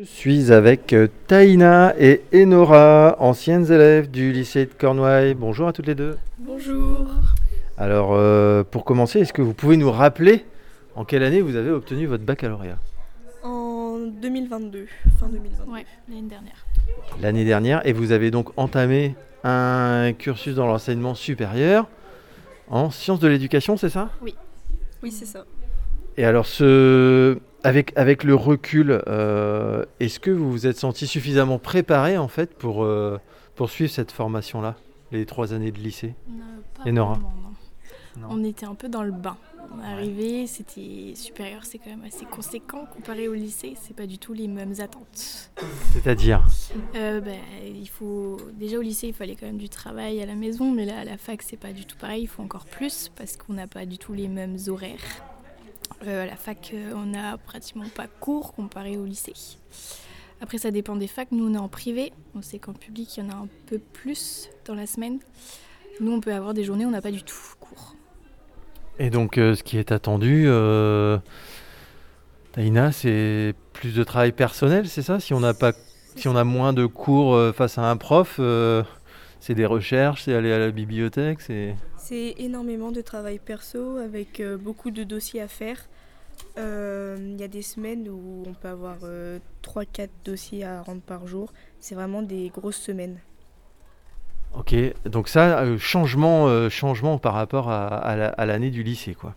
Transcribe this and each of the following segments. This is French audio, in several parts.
Je suis avec euh, Taïna et Enora, anciennes élèves du lycée de Cornouailles. Bonjour à toutes les deux. Bonjour. Alors, euh, pour commencer, est-ce que vous pouvez nous rappeler en quelle année vous avez obtenu votre baccalauréat? En 2022, fin 2022. Ouais, l'année dernière. L'année dernière, et vous avez donc entamé un cursus dans l'enseignement supérieur en sciences de l'éducation, c'est ça? Oui, c'est ça. Et alors, ce... avec, avec le recul, euh, est-ce que vous vous êtes senti suffisamment préparé en fait pour euh, poursuivre cette formation-là, les trois années de lycée Non, pas Et Nora vraiment, non. Non. On était un peu dans le bain. On est arrivé, c'était supérieur, c'est quand même assez conséquent comparé au lycée. C'est pas du tout les mêmes attentes. C'est-à-dire Euh, ben, il faut déjà au lycée, il fallait quand même du travail à la maison, mais là à la fac, c'est pas du tout pareil. Il faut encore plus parce qu'on n'a pas du tout les mêmes horaires. Euh, à la fac, euh, on n'a pratiquement pas cours comparé au lycée. Après, ça dépend des facs. Nous, on est en privé. On sait qu'en public, il y en a un peu plus dans la semaine. Nous, on peut avoir des journées où on n'a pas du tout cours. Et donc, euh, ce qui est attendu, euh, Taïna, c'est plus de travail personnel, c'est ça? Si on n'a pas, si on a moins de cours euh, face à un prof, euh, c'est des recherches, c'est aller à la bibliothèque, c'est. C'est énormément de travail perso avec euh, beaucoup de dossiers à faire. Euh, Il y a des semaines où on peut avoir 3-4 dossiers à rendre par jour. C'est vraiment des grosses semaines. Ok, donc ça, euh, changement, euh, changement par rapport à, à la- à l'année du lycée, quoi.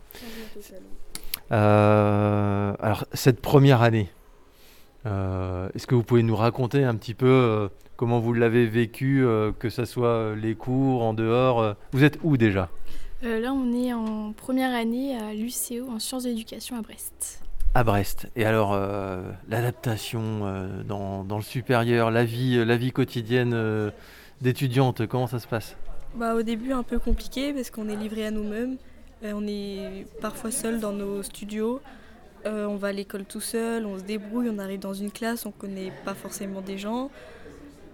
Euh, alors, cette première année, euh, est-ce que vous pouvez nous raconter un petit peu euh, comment vous l'avez vécu, euh, que ce soit euh, les cours, en dehors euh, Vous êtes où déjà? Euh, là, on est en première année à l'UCO en sciences de l'éducation à Brest. À Brest. Et alors, euh, l'adaptation euh, dans, dans le supérieur, la vie, la vie quotidienne euh, d'étudiante, comment ça se passe? Bah, au début, un peu compliqué parce qu'on est livré à nous-mêmes. Euh, on est parfois seul dans nos studios. Euh, on va à l'école tout seul, on se débrouille, on arrive dans une classe, on connaît pas forcément des gens.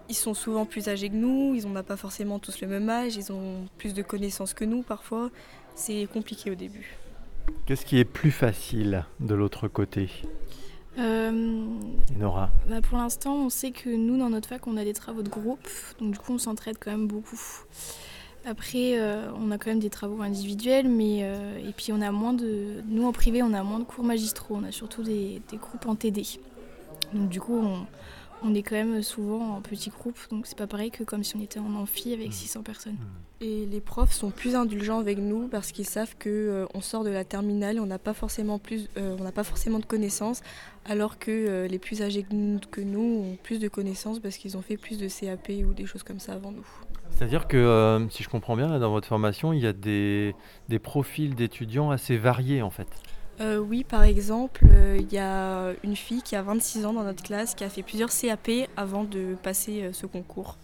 Ils sont souvent plus âgés que nous, ils n'ont pas forcément tous le même âge, ils ont plus de connaissances que nous parfois. C'est compliqué au début. Qu'est-ce qui est plus facile de l'autre côté Euh, Nora bah, pour l'instant, on sait que nous, dans notre fac, on a des travaux de groupe, donc du coup, on s'entraide quand même beaucoup. Après, euh, on a quand même des travaux individuels, mais euh, et puis on a moins de, nous en privé, on a moins de cours magistraux, on a surtout des, des groupes en TD. Donc du coup, on, on est quand même souvent en petits groupes, donc c'est pas pareil que comme si on était en amphi avec 600 personnes. Et les profs sont plus indulgents avec nous parce qu'ils savent que euh, on sort de la terminale, et on n'a pas forcément plus, euh, on n'a pas forcément de connaissances, alors que euh, les plus âgés que nous, que nous ont plus de connaissances parce qu'ils ont fait plus de CAP ou des choses comme ça avant nous. C'est-à-dire que, euh, si je comprends bien, là, dans votre formation, il y a des, des profils d'étudiants assez variés, en fait. Euh, oui, par exemple, euh, il y a une fille qui a 26 ans dans notre classe qui a fait plusieurs CAP avant de passer euh, ce concours.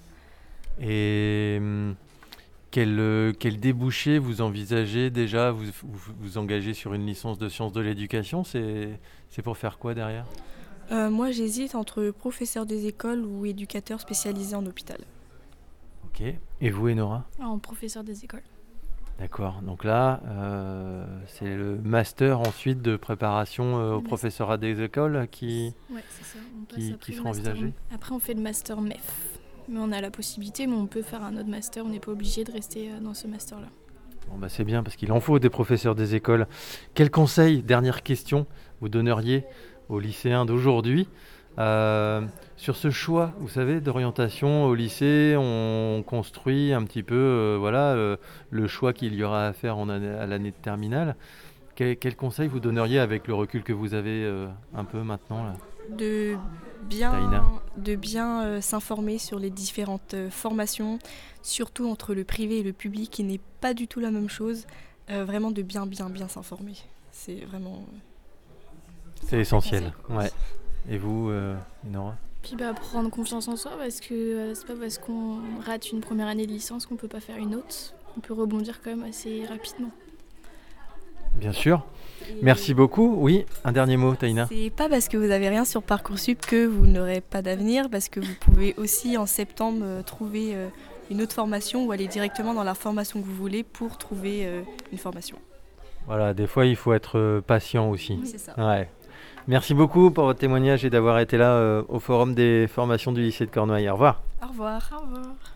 Et hum, quel, quel débouché vous envisagez déjà? Vous vous, vous engagez sur une licence de sciences de l'éducation C'est c'est pour faire quoi derrière? Euh, moi, j'hésite entre professeur des écoles ou éducateur spécialisé en hôpital. Ok. Et vous, Enora? En professeur des écoles. D'accord. Donc là, euh, c'est le master ensuite de préparation euh, au Le master. professorat des écoles qui. Ouais, c'est ça. On Qui- sera envisagé Après, on fait le master MEF. Mais on a la possibilité, mais on peut faire un autre master. On n'est pas obligé de rester euh, dans ce master-là. Bon, bah, c'est bien parce qu'il en faut des professeurs des écoles. Quel conseil, dernière question, vous donneriez aux lycéens d'aujourd'hui euh, sur ce choix, vous savez, d'orientation au lycée On construit un petit peu, euh, voilà, euh, le choix qu'il y aura à faire en année- à l'année de terminale. Quel, quel conseil vous donneriez avec le recul que vous avez euh, un peu maintenant là? De bien, Taïna. de bien euh, s'informer sur les différentes euh, formations, surtout entre le privé et le public qui n'est pas du tout la même chose. Euh, vraiment de bien, bien, bien s'informer. C'est vraiment. C'est essentiel. Ouais. Et vous, euh, Nora Puis bah, prendre confiance en soi, parce que euh, c'est pas parce qu'on rate une première année de licence qu'on peut pas faire une autre. On peut rebondir quand même assez rapidement. Bien sûr. Merci beaucoup. Oui, un dernier mot, Taïna. C'est pas parce que vous avez rien sur Parcoursup que vous n'aurez pas d'avenir, parce que vous pouvez aussi en septembre euh, trouver euh, une autre formation ou aller directement dans la formation que vous voulez pour trouver euh, une formation. Voilà, des fois, il faut être patient aussi. C'est ça. Ouais. Merci beaucoup pour votre témoignage et d'avoir été là au Forum des formations du lycée de Cornouailles. Au revoir. Au revoir. Au revoir.